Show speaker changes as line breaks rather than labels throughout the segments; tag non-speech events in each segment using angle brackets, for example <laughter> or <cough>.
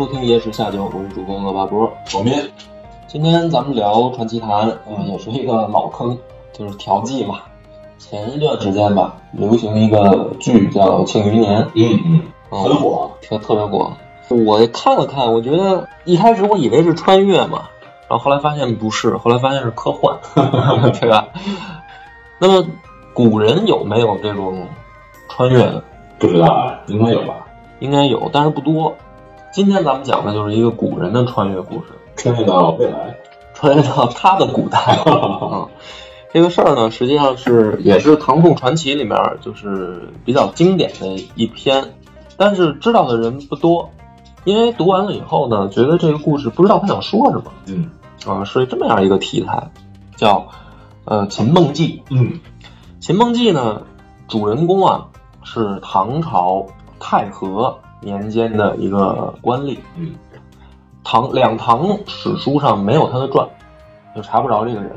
收听《野史下酒》，我是主播恶八波。
我们
今天咱们聊传奇谈，嗯，也是一个老坑，就是调剂嘛。前一段时间吧，流行一个剧叫《庆余年》，
嗯嗯，
嗯
很火，
特特别火。我看了看，我觉得一开始我以为是穿越嘛，然后后来发现不是，后来发现是科幻，<laughs> 对吧？那么古人有没有这种穿越的？
不知道啊，应该有吧？
应该有，但是不多。今天咱们讲的就是一个古人的穿越故事。
穿越到未来，
穿越到他的古代啊。这个事儿呢，实际上是也是《唐宋传奇》里面就是比较经典的一篇，但是知道的人不多，因为读完了以后呢，觉得这个故事不知道他想说什么
嗯
啊，是这么样一个题材，叫呃《秦梦记》。
嗯《
秦梦记》呢，主人公啊是唐朝太和年间的一个官吏，
嗯
唐两唐史书上没有他的传，就查不着这个人，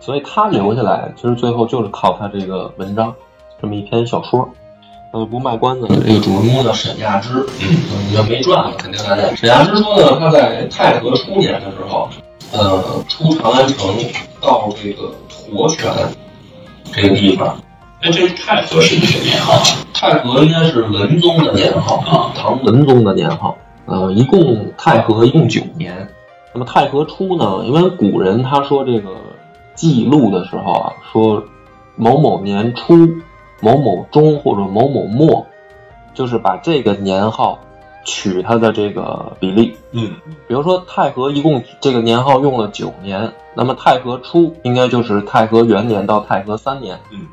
所以他留下来，其实最后就是靠他这个文章，这么一篇小说。那就不卖关子了，这个主人公叫沈亚之，
嗯，
你要没传，肯定大家。沈亚之说呢，他在太和初年的时候，呃，出长安城到这个驼泉这个地方，
哎，这是太和是一个年号啊？
太和应该是文宗的年号
啊
唐文宗的年号。呃，一共太和一共九年。那么太和初呢，因为古人他说这个记录的时候啊，说某某年初、某某中或者某某末，就是把这个年号取它的这个比例。
嗯
比如说太和一共这个年号用了九年，那么太和初应该就是太和元年到太和三年。
嗯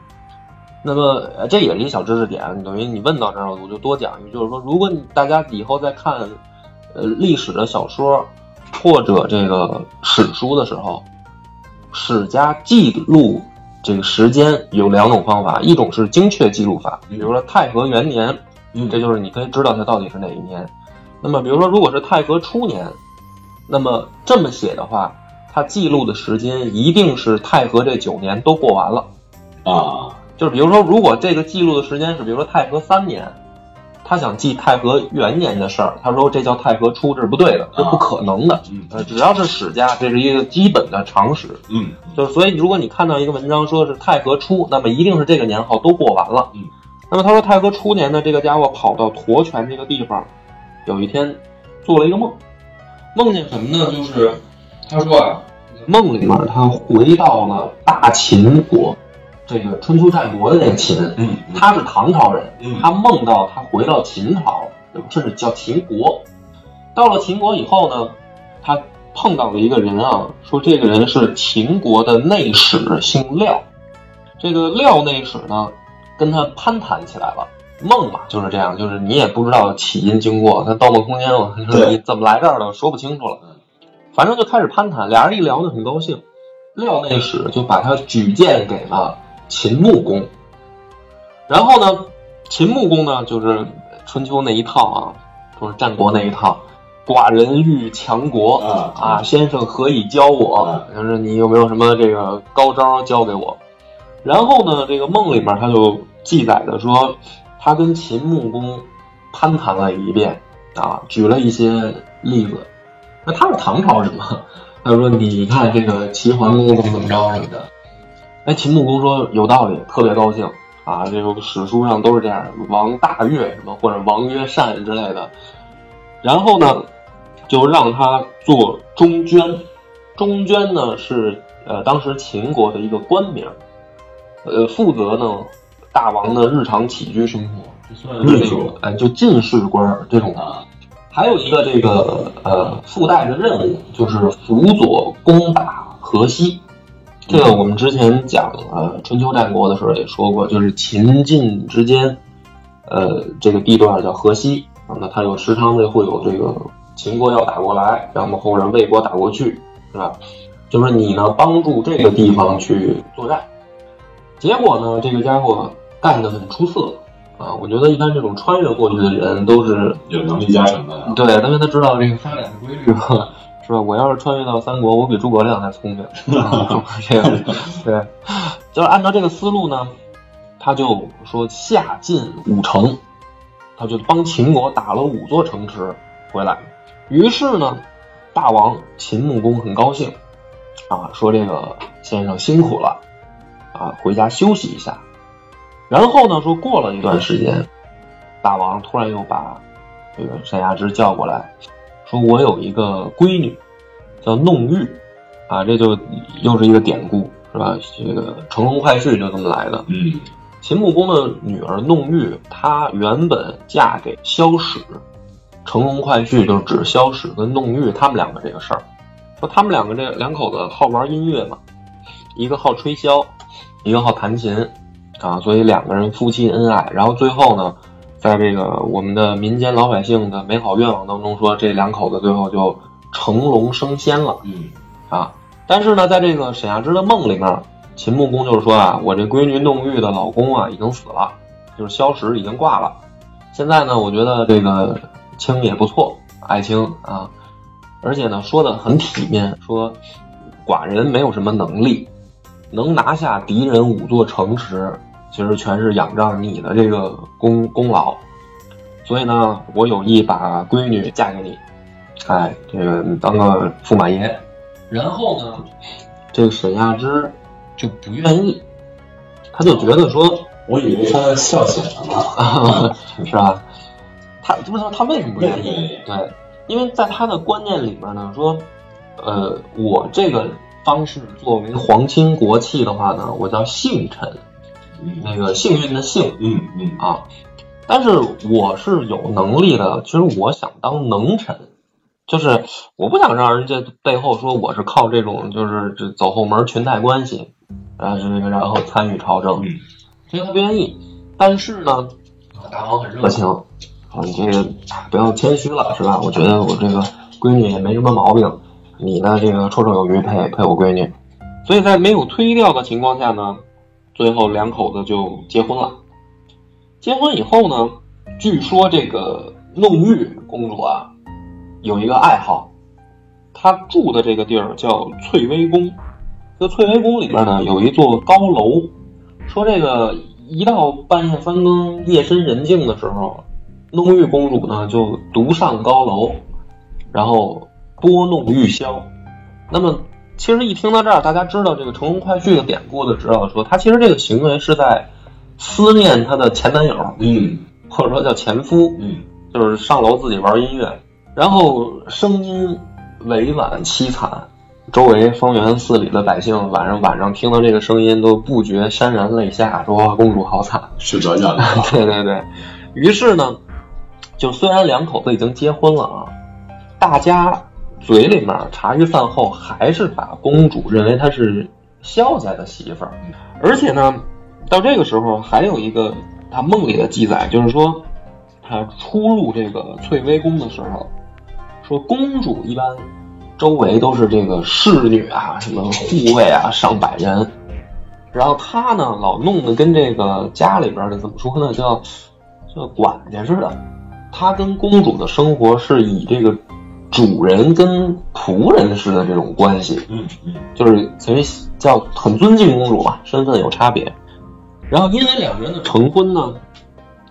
那么呃这也是一小知识点，等于你问到这儿，我就多讲一句，就是说，如果你大家以后在看呃历史的小说或者这个史书的时候，史家记录这个时间有两种方法，一种是精确记录法，比如说太和元年，
嗯，
这就是你可以知道它到底是哪一年。那么比如说，如果是太和初年，那么这么写的话，它记录的时间一定是太和这九年都过完了。
啊，
就是比如说，如果这个记录的时间是比如说太和三年，他想记太和元年的事儿，他说这叫太和初，这是不对的，这不可能的。
嗯
呃，只要是史家，这是一个基本的常识。
嗯
就是所以，如果你看到一个文章说是太和初，那么一定是这个年号都过完了。
嗯，
那么他说太和初年呢，这个家伙跑到驼泉这个地方，有一天做了一个梦，梦见什么呢？就是他说啊，梦里面他回到了大秦国，这个春秋战国的那个秦，
嗯
他是唐朝人，
嗯
他梦到他回到秦朝，甚至叫秦国。到了秦国以后呢，他碰到了一个人啊，说这个人是秦国的内史，姓廖。这个廖内史呢，跟他攀谈起来了。梦嘛就是这样，就是你也不知道起因经过。他《盗梦空间》嘛，就 <laughs> 是
对
你怎么来这儿的，说不清楚了。反正就开始攀谈，俩人一聊呢，很高兴。廖内史就把他举荐给了秦穆公。然后呢，秦穆公呢，就是春秋那一套啊，就是战国那一套。寡人欲强国
啊
啊，先生何以教我
啊？
就是你有没有什么这个高招教给我？然后呢，这个梦里面他就记载的说，他跟秦穆公攀谈了一遍啊，举了一些例子。那他是唐朝人嘛？他就说你看这个齐桓公怎么怎么着什么的。哎，秦穆公说有道理，特别高兴啊。这个史书上都是这样，王大悦什么或者王曰善之类的。然后呢，就让他做中捐。中捐呢是呃当时秦国的一个官名，呃负责呢大王的日常起居生活，算是这种哎就进士官儿这种的。
啊，
还有一个这个呃附带的任务，就是辅佐攻打河西。这个我们之前讲呃春秋战国的时候也说过，就是秦晋之间，呃这个地段叫河西啊，那它有时常的会有这个秦国要打过来，让我们后人魏国打过去，是吧？就是你呢帮助这个地方去作战。结果呢，这个家伙干得很出色啊！我觉得一般这种穿越过去的人都是
有能力加成的。
对，因为他知道这个发展的规律嘛，是吧？我要是穿越到三国，我比诸葛亮还聪明。<laughs> 啊、这个对，就是按照这个思路呢，他就说下进五城，他就帮秦国打了五座城池回来。于是呢，大王秦穆公很高兴啊，说这个先生辛苦了啊，回家休息一下。然后呢，说过了一段时间，大王突然又把这个沈亚之叫过来，说我有一个闺女叫弄玉啊，这就又是一个典故是吧？这个乘龙快婿就这么来的。
嗯，
秦穆公的女儿弄玉，她原本嫁给萧史，乘龙快婿就是指萧史跟弄玉他们两个这个事儿。说他们两个这两口子好玩音乐嘛，一个好吹箫，一个好弹琴啊，所以两个人夫妻恩爱。然后最后呢，在这个我们的民间老百姓的美好愿望当中说，这两口子最后就成龙升仙了。
嗯
啊，但是呢，在这个沈亚芝的梦里面，秦穆公就是说啊，我这闺女弄玉的老公啊已经死了，就是萧史已经挂了。现在呢，我觉得这个卿也不错，爱卿啊，而且呢说的很体面，说寡人没有什么能力，能拿下敌人五座城池，其实全是仰仗你的这个功功劳。所以呢，我有意把闺女嫁给你，哎，这个你当个驸马爷。然后呢，这个沈亚芝就不愿意，他就觉得说，
我以为他笑醒了呢。<laughs>
啊，是吧？<laughs> 他不知道他为什么不愿意
为什么不愿意？
对，因为在他的观念里面呢，说，呃，我这个方式作为皇亲国戚的话呢，我叫姓臣，那个幸运的幸。
嗯嗯。
啊。但是我是有能力的，其实我想当能臣，就是我不想让人家背后说我是靠这种就是这走后门裙带关系，啊，这个然后参与朝政，
嗯。
所以他不愿意。但是呢，大王很热。情，啊，你这个不要谦虚了，是吧？我觉得我这个闺女也没什么毛病，你呢这个绰绰有余配配我闺女，所以在没有推掉的情况下呢，最后两口子就结婚了。结婚以后呢，据说这个弄玉公主啊，有一个爱好，她住的这个地儿叫翠微宫。这翠微宫里边呢，有一座高楼，说这个一到半夜三更、夜深人静的时候，弄玉公主呢就独上高楼，然后拨弄玉箫。那么，其实一听到这儿，大家知道这个乘龙快婿的典故，的知道说他其实这个行为是在思念他的前男友，
嗯
或者说叫前夫，
嗯
就是上楼自己玩音乐，然后声音委婉凄惨，周围方圆四里的百姓晚上晚上听到这个声音都不觉潸然泪下，说公主好惨。
睡着觉了。
对对对，于是呢，就虽然两口子已经结婚了啊，大家嘴里面茶余饭后还是把公主认为她是萧家的媳妇儿，而且呢，到这个时候还有一个他梦里的记载，就是说他出入这个翠微宫的时候，说公主一般周围都是这个侍女啊，什么护卫啊，上百人。然后他呢，老弄得跟这个家里边的怎么说呢，叫叫管家似的。他跟公主的生活是以这个主人跟仆人似的这种关系，
嗯嗯
就是等于叫很尊敬公主嘛，身份有差别。然后因为两个人的成婚呢，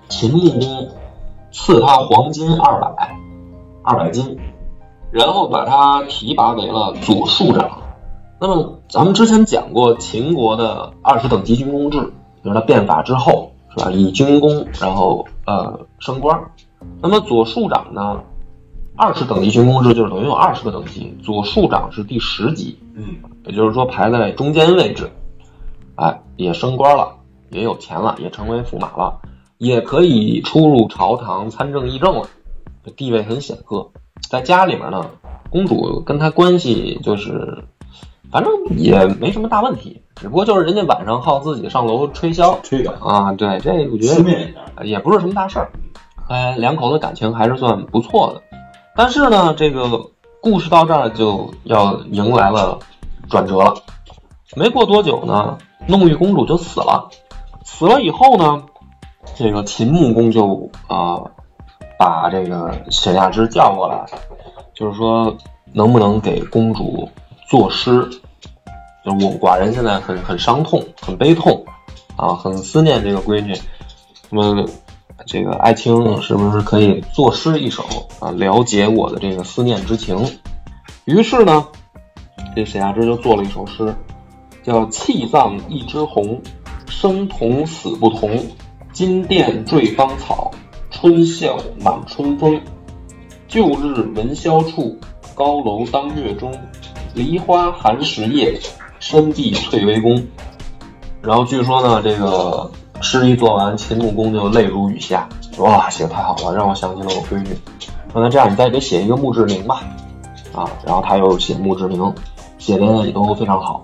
秦穆公赐他黄金二百，二百斤，然后把他提拔为了左庶长。那么咱们之前讲过秦国的二十等级军功制，就是他变法之后是吧，以军功然后呃升官。那么左庶长呢，二十等级军功制就是等于有二十个等级，左庶长是第十级，
嗯
也就是说排在中间位置，哎，也升官了，也有钱了，也成为驸马了，也可以出入朝堂参政议政了，地位很显赫。在家里面呢，公主跟他关系就是，反正也没什么大问题，只不过就是人家晚上好自己上楼吹箫
吹的
啊，对，这我觉得。也不是什么大事儿，哎，两口子感情还是算不错的。但是呢，这个故事到这儿就要迎来了转折了。没过多久呢，弄玉公主就死了。死了以后呢，这个秦穆公就啊、把这个沈亚之叫过来，就是说能不能给公主作诗？就是我寡人现在很很伤痛，很悲痛啊，很思念这个闺女。那么这个爱卿是不是可以作诗一首啊，了解我的这个思念之情？于是呢，这沈亚之就做了一首诗，叫“气葬一枝红，生同死不同。金殿坠芳草，春笑满春风。旧日闻萧处，高楼当月中。梨花寒食夜，深闭翠微宫。”然后据说呢，这个诗一做完，秦穆公就泪如雨下，哇，写的太好了，让我想起了我闺女。说那这样，你再给写一个墓志铭吧，啊，然后他又写墓志铭，写的也都非常好。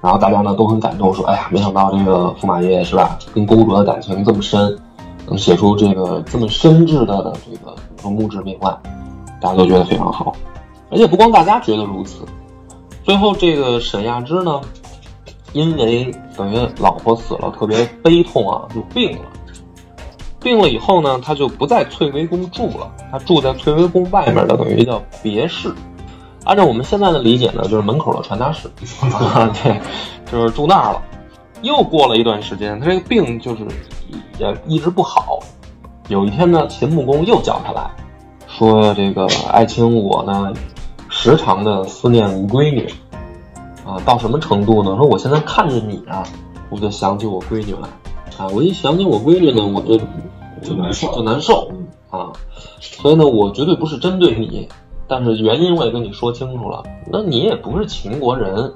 然后大家呢都很感动，说哎呀，没想到这个驸马爷是吧，跟公主的感情这么深，能写出这个这么深挚的这个这个墓志铭来，大家都觉得非常好。而且不光大家觉得如此，最后这个沈亚之呢，因为等于老婆死了，特别悲痛啊，就病了。病了以后呢，他就不在翠微宫住了，他住在翠微宫外面的等于叫别室。按照我们现在的理解呢，就是门口的传达室，啊，对，就是住那儿了。又过了一段时间，他这个病就是也一直不好。有一天呢，秦穆公又叫他来说：“这个爱卿，我呢时常的思念闺女，啊，到什么程度呢？说我现在看着你啊，我就想起我闺女来，啊，我一想起我闺女呢，我就
就难受
就难受啊。所以呢，我绝对不是针对你，但是原因我也跟你说清楚了。那你也不是秦国人，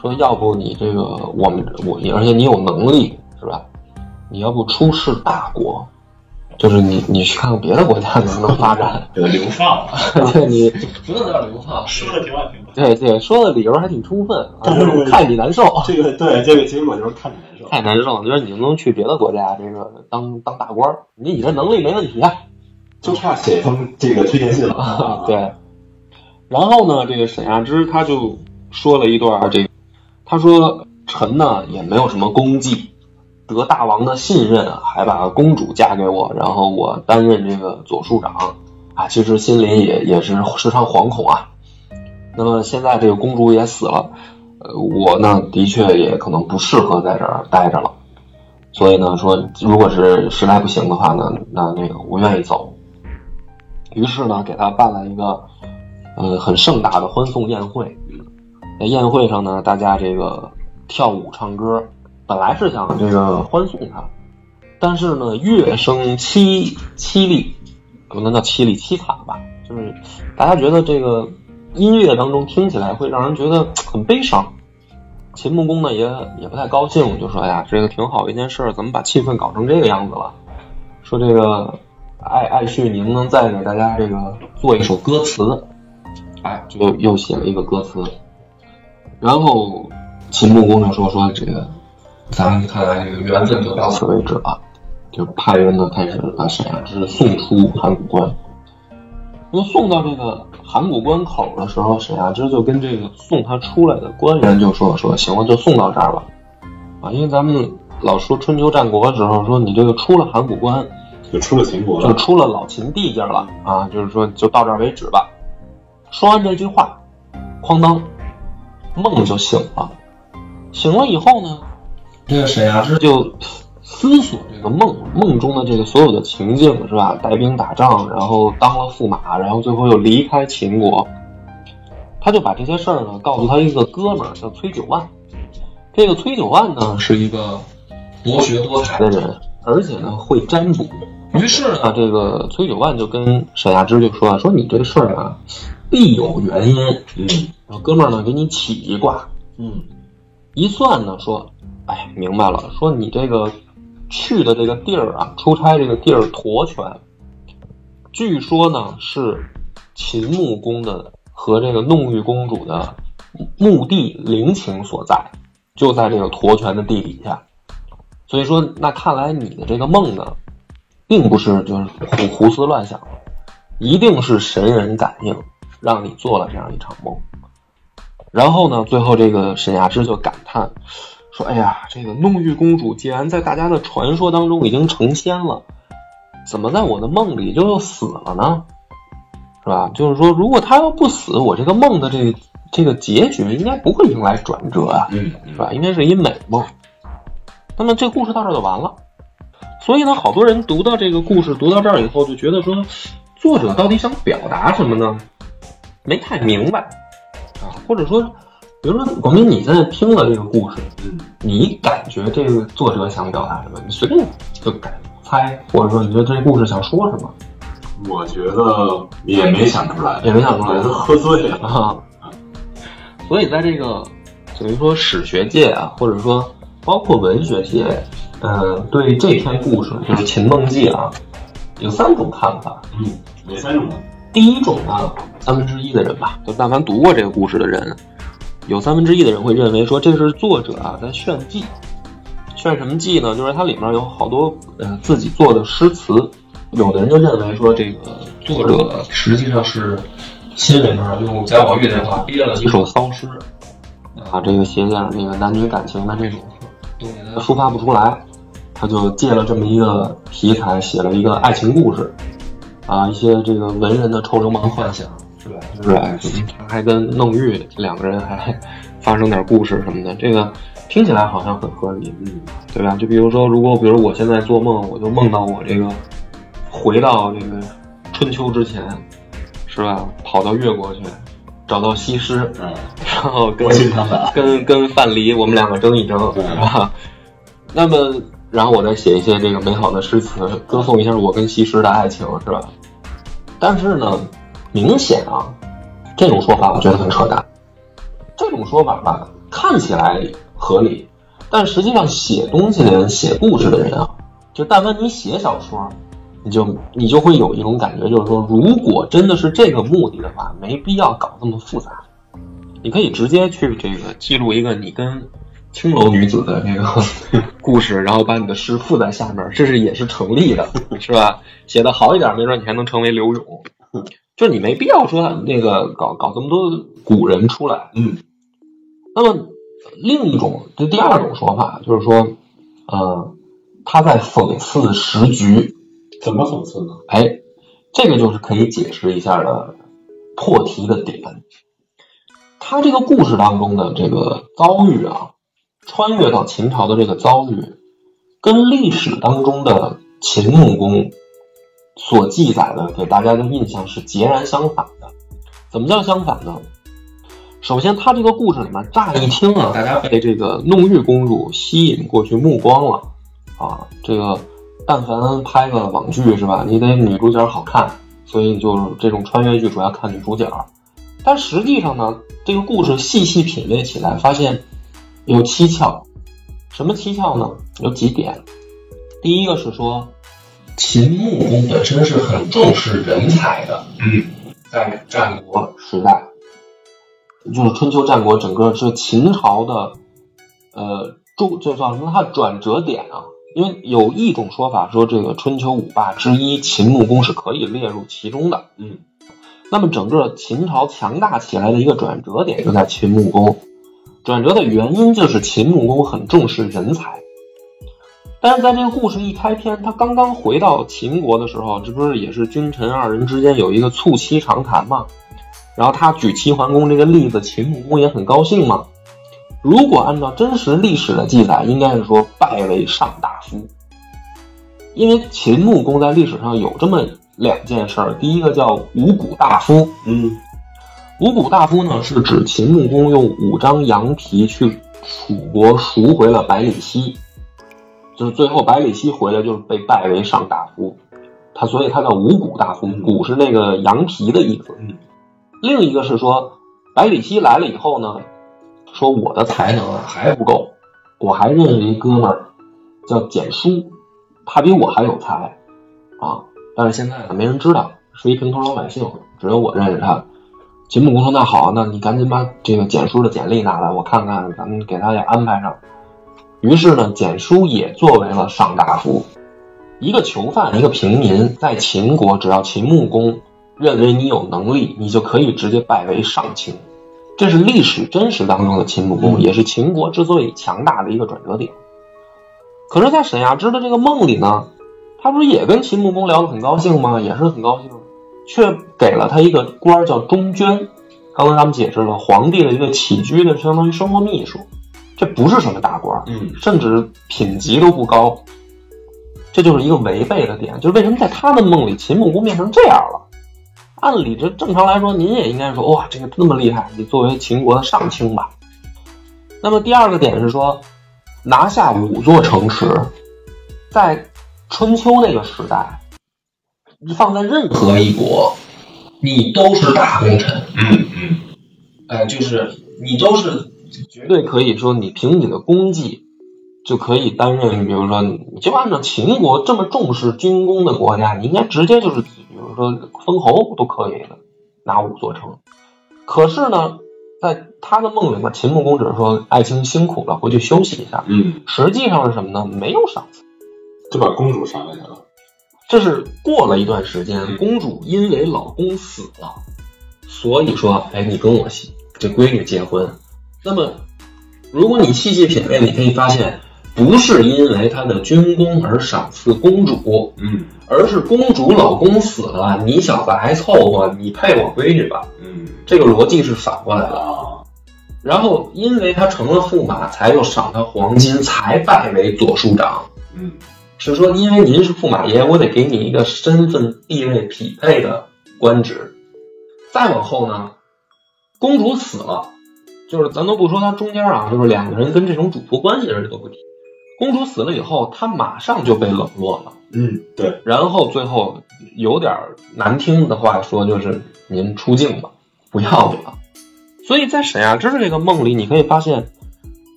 说要不你这个我们我，而且你有能力是吧？你要不出仕大国，就是你你去看看别的国家能不能发展。
这个流放啊，<laughs>
对你不能叫流放，
说的挺好听的。
对对，说的理由还挺充分，啊
但是
看你难受，
这个对这个结果就是看你难受。
太难受了。就是你能不能去别的国家这个当当大官儿？你你这能力没问题啊。
就差写一封这个推荐信了
啊。<laughs> 对。然后呢，这个沈亚芝他就说了一段这个，他说臣呢也没有什么功绩，得大王的信任，还把公主嫁给我，然后我担任这个左庶长啊，其实心里也也是时常惶恐啊。那么现在这个公主也死了，呃，我呢的确也可能不适合在这儿待着了，所以呢说，如果是实在不行的话呢，那那个我愿意走。于是呢，给他办了一个呃很盛大的欢送宴会。在宴会上呢，大家这个跳舞唱歌，本来是想这个欢送他，但是呢，乐声凄凄厉，不能叫凄厉凄惨吧，就是大家觉得这个音乐当中听起来会让人觉得很悲伤。秦穆公呢也也不太高兴，就说：“哎呀，这个挺好一件事儿，怎么把气氛搞成这个样子了？”说这个爱爱旭，你能不能再给大家这个做一首歌词？哎，就又写了一个歌词。然后秦穆公就说：“说这个，咱们看来这个缘分就到此为止了。”就派人呢开始把沈亚之送出函谷关。那送到这个函谷关口的时候，沈亚之就跟这个送他出来的官员就说：“说行了，就送到这儿了。啊，因为咱们老说春秋战国的时候说，你这个出了函谷关，
就出了秦国了就。
出了老秦地界了啊，就是说就到这儿为止吧。说完这句话，哐当，梦就醒了。醒了以后呢，这个沈亚之就思索这个梦梦中的这个所有的情境是吧？带兵打仗，然后当了驸马，然后最后又离开秦国。他就把这些事儿呢告诉他一个哥们儿叫崔九万。这个崔九万呢是一个博学多才的人，而且呢会占卜。于是呢，这个崔九万就跟沈亚之就说啊，说你这事儿啊必有原因。
嗯
哥们儿呢给你起一卦，
嗯
一算呢说，哎，明白了，说你这个去的这个地儿啊，出差这个地儿驼泉，据说呢是秦穆公的和这个弄玉公主的墓地陵寝所在，就在这个驼泉的地底下。所以说，那看来你的这个梦呢，并不是就是胡胡思乱想，一定是神人感应，让你做了这样一场梦。然后呢，最后这个沈亚芝就感叹说：“哎呀，这个弄玉公主既然在大家的传说当中已经成仙了，怎么在我的梦里就又死了呢？是吧？就是说，如果她要不死，我这个梦的这个这个结局应该不会迎来转折啊，
嗯
是吧？应该是一美梦。那么这故事到这儿就完了。所以呢，好多人读到这个故事，读到这儿以后，就觉得说，作者到底想表达什么呢？没太明白啊，或者说，比如说，广明，你现在听了这个故事，
嗯，
你感觉这个作者想表达什么？你随便就改猜，或者说你觉得这故事想说什么？
我觉得也没想出来，
也没想出来
我觉得喝醉了。
啊。<laughs> 所以在这个等于说史学界啊，或者说包括文学界，呃，对这篇故事就是《秦梦记》啊，有三种看法。
嗯，哪三种呢？
第一种呢，三分之一的人吧，就但凡读过这个故事的人，有三分之一的人会认为说这是作者啊在炫技。炫什么技呢？就是它里面有好多呃自己做的诗词，有的人就认为说这个作者实际上是心里面用贾宝玉这话憋了几首骚诗，啊，这个写点那个男女感情的这种东西他抒发不出来，他就借了这么一个题材写了一个爱情故事，啊，一些这个文人的臭流氓幻想，是吧？就是哎，他还跟弄玉两个人还发生点故事什么的，这个听起来好像很合理，嗯，对吧？就比如说，如果比如我现在做梦，我就梦到我这个回到这个春秋之前，是吧？跑到越国去，找到西施，
嗯，
然后跟。跟跟范蠡我们两个争一争，是吧？那么，然后我再写一些这个美好的诗词，歌颂一下我跟西施的爱情，是吧？但是呢，明显啊，这种说法我觉得很扯淡。这种说法吧，看起来合理，但实际上写东西的人、写故事的人啊，就但凡你写小说，你就你就会有一种感觉，就是说，如果真的是这个目的的话，没必要搞这么复杂。你可以直接去这个记录一个你跟青楼女子的那个 <laughs> 故事，然后把你的诗附在下面，这是也是成立的，是吧？写的好一点，没准你还能成为刘永。就是你没必要说那个搞搞这么多古人出来。
嗯，
那么另一种，这第二种说法就是说，呃，他在讽刺时局。
怎么讽刺呢？
哎，这个就是可以解释一下的破题的点。他这个故事当中的这个遭遇啊，穿越到秦朝的这个遭遇，跟历史当中的秦穆公所记载的给大家的印象是截然相反的。怎么叫相反呢？首先，他这个故事里面乍一听啊，大家被这个弄玉公主吸引过去目光了啊，这个。但凡拍个网剧是吧，你得女主角好看，所以就是这种穿越剧主要看女主角。但实际上呢，这个故事细细品味起来，发现有蹊跷。什么蹊跷呢？有几点。第一个是说，秦穆公本身是很重视人才的。
嗯，
在战国时代，就是春秋战国整个是秦朝的，呃，注这叫什么？它转折点啊。因为有一种说法说，这个春秋五霸之一秦穆公是可以列入其中的。
嗯，
那么整个秦朝强大起来的一个转折点就在秦穆公。转折的原因就是秦穆公很重视人才。但是在这个故事一开篇，他刚刚回到秦国的时候，这不是也是君臣二人之间有一个促膝长谈吗？然后他举齐桓公这个例子，秦穆公也很高兴嘛。如果按照真实历史的记载，应该是说拜为上大夫。因为秦穆公在历史上有这么两件事儿，第一个叫五谷大夫。
嗯，
五谷大夫呢是指秦穆公用五张羊皮去楚国赎回了百里奚，就是最后百里奚回来就是被拜为上大夫，他所以他叫五谷大夫，谷是那个羊皮的意思。
嗯，
另一个是说百里奚来了以后呢。说我的才能啊还不够，我还认识一哥们儿叫简书，他比我还有才啊！但是现在呢没人知道，是一平头老百姓，只有我认识他。秦穆公说：“那好，那你赶紧把这个简书的简历拿来，我看看，咱们给他也安排上。”于是呢，简书也作为了上大夫。一个囚犯，一个平民，在秦国，只要秦穆公认为你有能力，你就可以直接拜为上卿。这是历史真实当中的秦穆公，
嗯
也是秦国之所以强大的一个转折点。可是，在沈亚芝的这个梦里呢，他不是也跟秦穆公聊得很高兴吗？也是很高兴，却给了他一个官儿叫中涓。刚才咱们解释了，皇帝的一个起居的相当于生活秘书，这不是什么大官儿，
嗯
甚至品级都不高。这就是一个违背的点，就是为什么在他的梦里，秦穆公变成这样了？按理这正常来说，您也应该说，哇，这个那么厉害，你作为秦国的上卿吧。那么第二个点是说，拿下五座城池，在春秋那个时代，放在任何一国，你都是大功臣。
嗯嗯
哎，就是你都是绝对可以说，你凭你的功绩就可以担任，比如说，你就按照秦国这么重视军功的国家，你应该直接就是，比如说封侯都可以的，拿五座城。可是呢，在他的梦里面，秦穆公只是说爱卿辛苦了，回去休息一下。
嗯，
实际上是什么呢？没有赏赐。
就把公主杀了。
这是过了一段时间，公主因为老公死了，所以说，哎，你跟我这闺女结婚。那么，如果你细细品味，你可以发现，不是因为他的军功而赏赐公主，
嗯
而是公主老公死了，你小子还凑合，你配我闺女吧。
嗯
这个逻辑是反过来的。
啊，
然后，因为他成了驸马，才又赏他黄金，才拜为左庶长。
嗯
是说，因为您是驸马爷，我得给你一个身份地位匹配的官职。再往后呢，公主死了，就是咱都不说他中间啊，就是两个人跟这种主仆关系的人都不提。公主死了以后，他马上就被冷落了，
嗯，对，
然后最后有点难听的话说，就是您出镜吧，不要你了。所以在沈亚芝的这个梦里，你可以发现，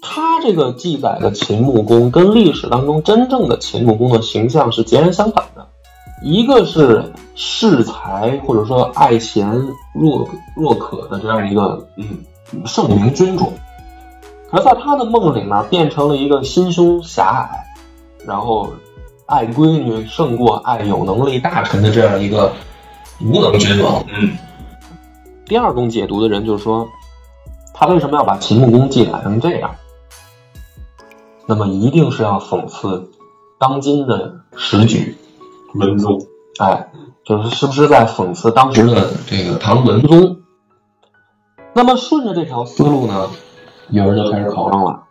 他这个记载的秦穆公跟历史当中真正的秦穆公的形象是截然相反的。一个是恃才或者说爱贤若若渴的这样一个
嗯
圣明君主，而在他的梦里面变成了一个心胸狭隘，然后爱闺女胜过爱有能力大臣的这样一个无能君王。
嗯
第二种解读的人就是说，他为什么要把秦穆公记载成这样？那么一定是要讽刺当今的时局，
文宗，
哎，就是是不是在讽刺当时的这个唐文宗？那么顺着这条思路呢，有人就开始考证了，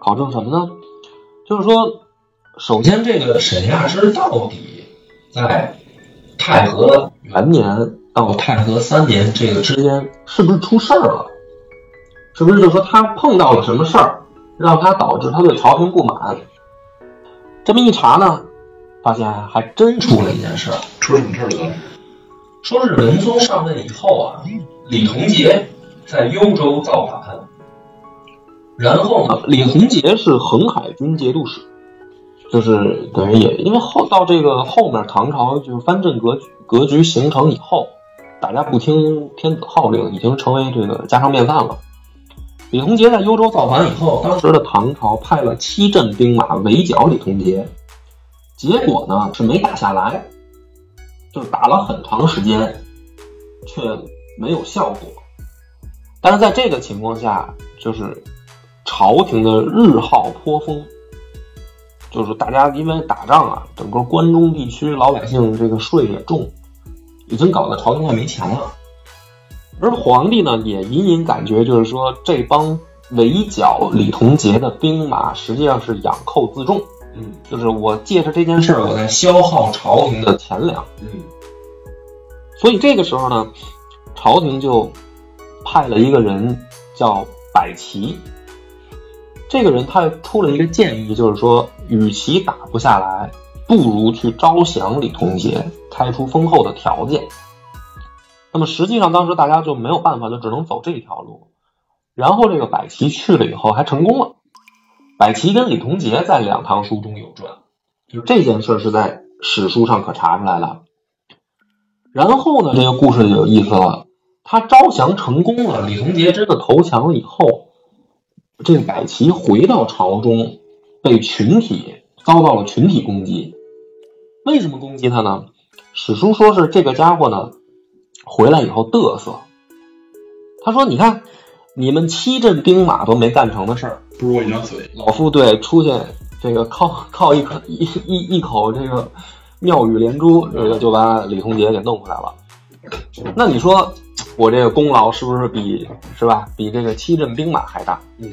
考证什么呢？就是说，首先这个沈亚之到底在太和元年到太和三年这个之间是不是出事儿了？是不是就说他碰到了什么事儿，让他导致他对朝廷不满？这么一查呢，发现还真出了一件事儿，
出什么事儿了？
说是文宗上任以后啊，李同杰在幽州造反，然后呢，李同杰是横海军节度使，就是等于也因为后到这个后面唐朝就是藩镇格局格局形成以后，大家不听天子号令，已经成为这个家常便饭了。李同杰在幽州造反以后，当时的唐朝派了七镇兵马围剿李同杰，结果呢是没打下来，就打了很长时间，却没有效果。但是在这个情况下，就是朝廷的日耗颇丰，就是大家因为打仗啊，整个关中地区老百姓这个税也重，已经搞得朝廷快没钱了。而皇帝呢，也隐隐感觉就是说，这帮围剿李同杰的兵马实际上是养寇自重，
嗯
就是我借着这件事儿，我在消耗朝廷的钱粮。
嗯
所以这个时候呢，朝廷就派了一个人叫百齐。这个人他出了一个建议，就是说，与其打不下来，不如去招降李同杰，开出丰厚的条件。那么实际上当时大家就没有办法，就只能走这条路。然后这个百齐去了以后还成功了。百齐跟李同杰在两唐书中有传，就是这件事是在史书上可查出来了。然后呢，这个故事就有意思了。他招降成功了，李同杰真的投降了以后，这个百齐回到朝中，被群体遭到了群体攻击。为什么攻击他呢？史书说是这个家伙呢，回来以后嘚瑟。他说：“你看，你们七镇兵马都没干成的事儿，
不如我一张嘴。
老夫对出现这个靠靠一口一一一口这个妙语连珠，这个就把李同杰给弄回来了。那你说我这个功劳是不是比是吧？比这个七镇兵马还大？
嗯。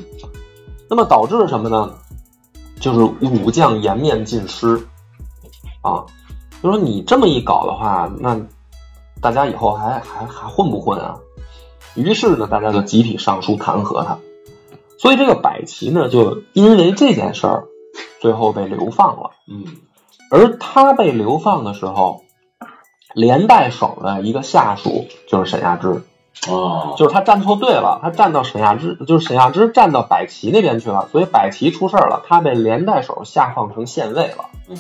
那么导致什么呢？就是武将颜面尽失啊。就说你这么一搞的话，那大家以后还还还混不混啊？于是呢，大家就集体上书弹劾他。所以这个百齐呢，就因为这件事儿，最后被流放了。
嗯，
而他被流放的时候，连带手的一个下属就是沈亚芝，
哦，
就是他站错队了，他站到沈亚芝，就是沈亚芝站到百齐那边去了，所以百齐出事儿了，他被连带手下放成县尉了。
嗯，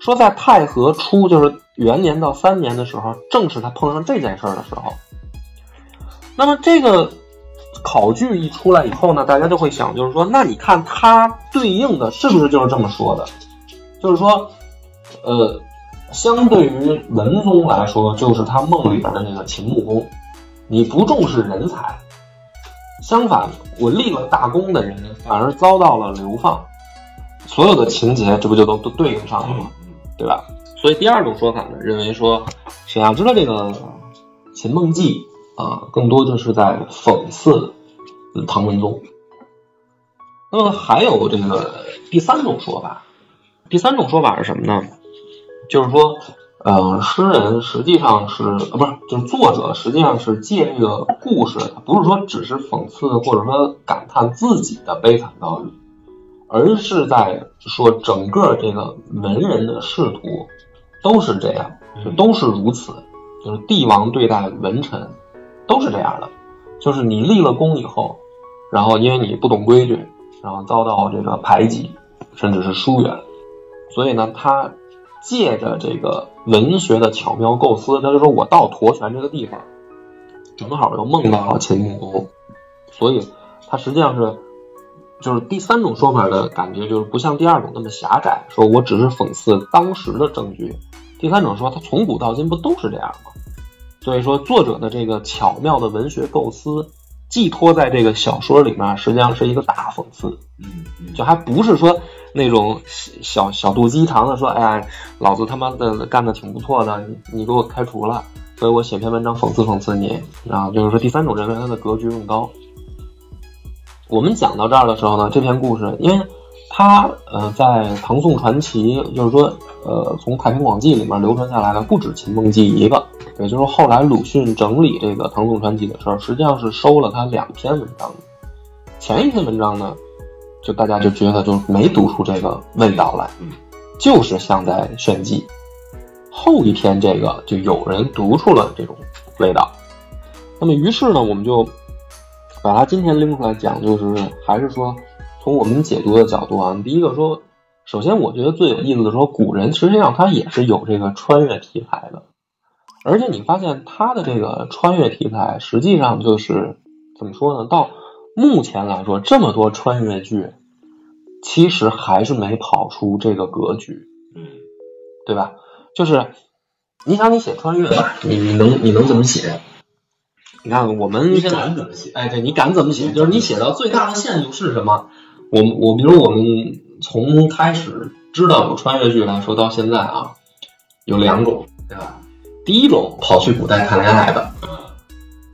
说在太和初，就是元年到三年的时候，正是他碰上这件事儿的时候。那么这个考据一出来以后呢，大家就会想，就是说，那你看他对应的是不是就是这么说的？就是说，呃，相对于文宗来说，就是他梦里边的那个秦穆公，你不重视人才，相反，我立了大功的人反而遭到了流放，所有的情节这不就都都对应上了吗？对吧？所以第二种说法呢，认为说沈亚之的这个《秦梦记》啊，更多就是在讽刺嗯唐文宗。那么还有这个第三种说法，第三种说法是什么呢？就是说，呃，诗人实际上是呃，不是，就是作者实际上是借这个故事，不是说只是讽刺或者说感叹自己的悲惨遭遇，而是在说整个这个文人的仕途都是这样，就都是如此，就是帝王对待文臣都是这样的，就是你立了功以后，然后因为你不懂规矩，然后遭到这个排挤，甚至是疏远，所以呢，他借着这个文学的巧妙构思，他就说我到驼泉这个地方，正好又梦到了秦穆公，所以他实际上是。就是第三种说法的感觉，就是不像第二种那么狭窄，说我只是讽刺当时的证据。第三种说，他从古到今不都是这样吗？所以说，作者的这个巧妙的文学构思，寄托在这个小说里面，实际上是一个大讽刺。
嗯嗯，
就还不是说那种小小肚鸡肠的说，哎呀，老子他妈的干的挺不错的，你你给我开除了，所以我写篇文章讽刺讽刺你啊。就是说，第三种认为他的格局更高。我们讲到这儿的时候呢，这篇故事，因为它呃在唐宋传奇，就是说呃从《太平广记》里面流传下来的不止《秦梦记》一个，也就是后来鲁迅整理这个唐宋传奇的时候，实际上是收了他两篇文章。前一篇文章呢，就大家就觉得就没读出这个味道来，就是像在炫技。后一篇这个就有人读出了这种味道，那么于是呢，我们就。把它今天拎出来讲，就是还是说，从我们解读的角度啊，第一个说，首先我觉得最有意思的说，古人实际上他也是有这个穿越题材的，而且你发现他的这个穿越题材，实际上就是怎么说呢？到目前来说，这么多穿越剧，其实还是没跑出这个格局，
嗯，
对吧？就是你想你写穿越，你你能你能怎么写？你看，我们
你敢怎么写？
哎，对你敢怎么写？就是你写到最大的限度是什么？我我比如我们从开始知道有穿越剧来说到现在啊，有两种，对吧？第一种跑去古代谈恋爱的，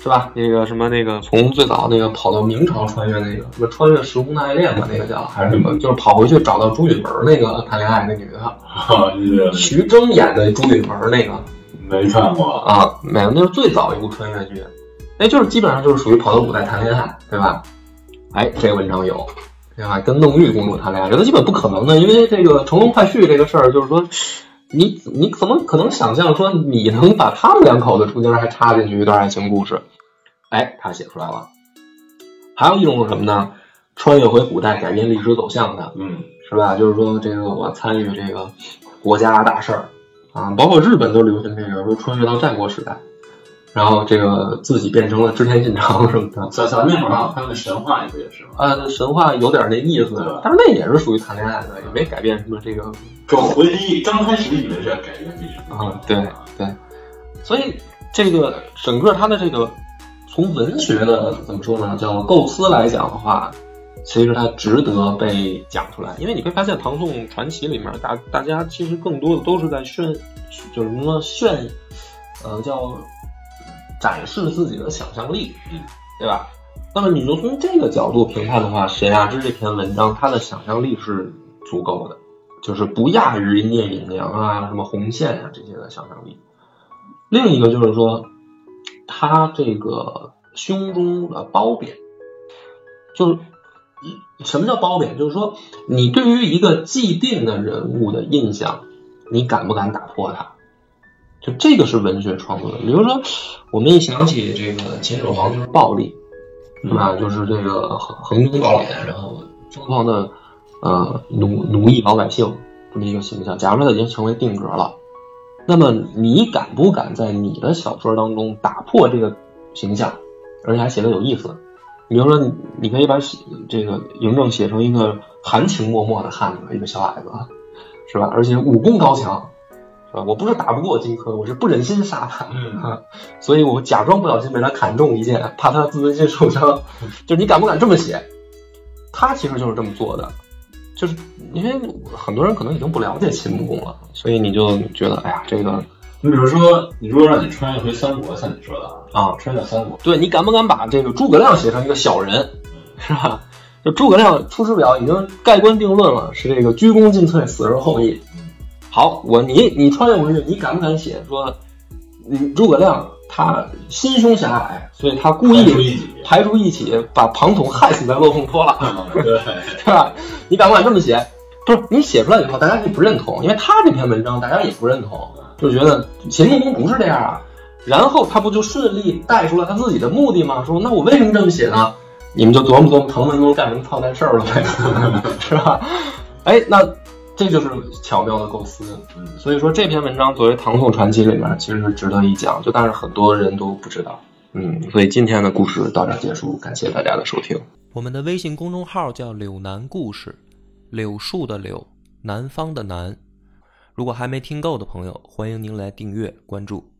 是吧？那个什么那个从最早那个跑到明朝穿越那个什么穿越时空的爱恋吧，那个叫还是什么？就是跑回去找到朱允文那个谈恋爱那女的，<laughs> 徐峥演的朱允文那个
没看过。
啊，没有，那是最早一部穿越剧。哎，就是基本上就是属于跑到古代谈恋爱，对吧？哎，这个文章有，对吧？跟弄玉公主谈恋爱，这都基本不可能的，因为这个乘龙快婿这个事儿，就是说，你你怎么可能想象说你能把他们两口子中间还插进去一段爱情故事？哎，他写出来了。还有一种是什么呢？穿越回古代改变历史走向的，
嗯，
是吧？就是说这个我参与这个国家大事儿啊，包括日本都流行这个说穿越到战国时代。然后这个自己变成了织田信长什么的，
小小那会儿还有看的神话，也不也是吗？
呃，神话有点那意思
对，
但是那也是属于谈恋爱的，也没改变什么这个
就回忆刚开始以为是要改变历史
啊，对对，所以这个整个他的这个从文学的怎么说呢，叫构思来讲的话，其实它值得被讲出来。因为你会发现唐宋传奇里面，大大家其实更多的都是在炫，就是什么炫，呃，叫展示自己的想象力，对吧？那么你就从这个角度评判的话，沈亚之这篇文章，他的想象力是足够的，就是不亚于聂隐娘啊、什么红线啊这些的想象力。另一个就是说，他这个胸中的褒贬，就是什么叫褒贬？就是说，你对于一个既定的人物的印象，你敢不敢打破它？就这个是文学创作的。比如说，我们一想起这个秦始皇就是暴力。是吧？就是这个横横征暴敛，然后疯狂的呃奴奴役老百姓这么一个形象。假如说他已经成为定格了，那么你敢不敢在你的小说当中打破这个形象，而且还写的有意思？比如说，你你可以把这个嬴政写成一个含情脉脉的汉子，一个小矮子，是吧？而且武功高强。我不是打不过荆轲，我是不忍心杀他，
嗯，<laughs>
所以我假装不小心被他砍中一剑，怕他自尊心受伤。<laughs> 就你敢不敢这么写？他其实就是这么做的，就是因为很多人可能已经不了解秦穆公了，所以你就觉得，哎呀，这个，
你比如说，你如果让你穿越回三国，像你说的
啊，
穿越到三国，
对你敢不敢把这个诸葛亮写成一个小人，是吧？就诸葛亮《出师表》已经盖棺定论了，是这个鞠躬尽瘁，死而后已。好，我你你穿越回去，你敢不敢写说，嗯，诸葛亮他心胸狭隘，所以他故意排除异己，把庞统害死在落凤坡了，
对 <laughs>
对吧？你敢不敢这么写？不是你写出来以后，大家也不认同，因为他这篇文章大家也不认同，就觉得秦穆公不是这样啊。然后他不就顺利带出了他自己的目的吗？说那我为什么这么写呢？你们就琢磨琢磨滕文公干什么操蛋事儿了呗，<laughs> 是吧？哎，那。这就是巧妙的构思，嗯，所以说这篇文章作为唐宋传奇里面，其实是值得一讲，就但是很多人都不知道，嗯，所以今天的故事到这结束，感谢大家的收听。
我们的微信公众号叫“柳南故事”，柳树的柳，南方的南。如果还没听够的朋友，欢迎您来订阅关注。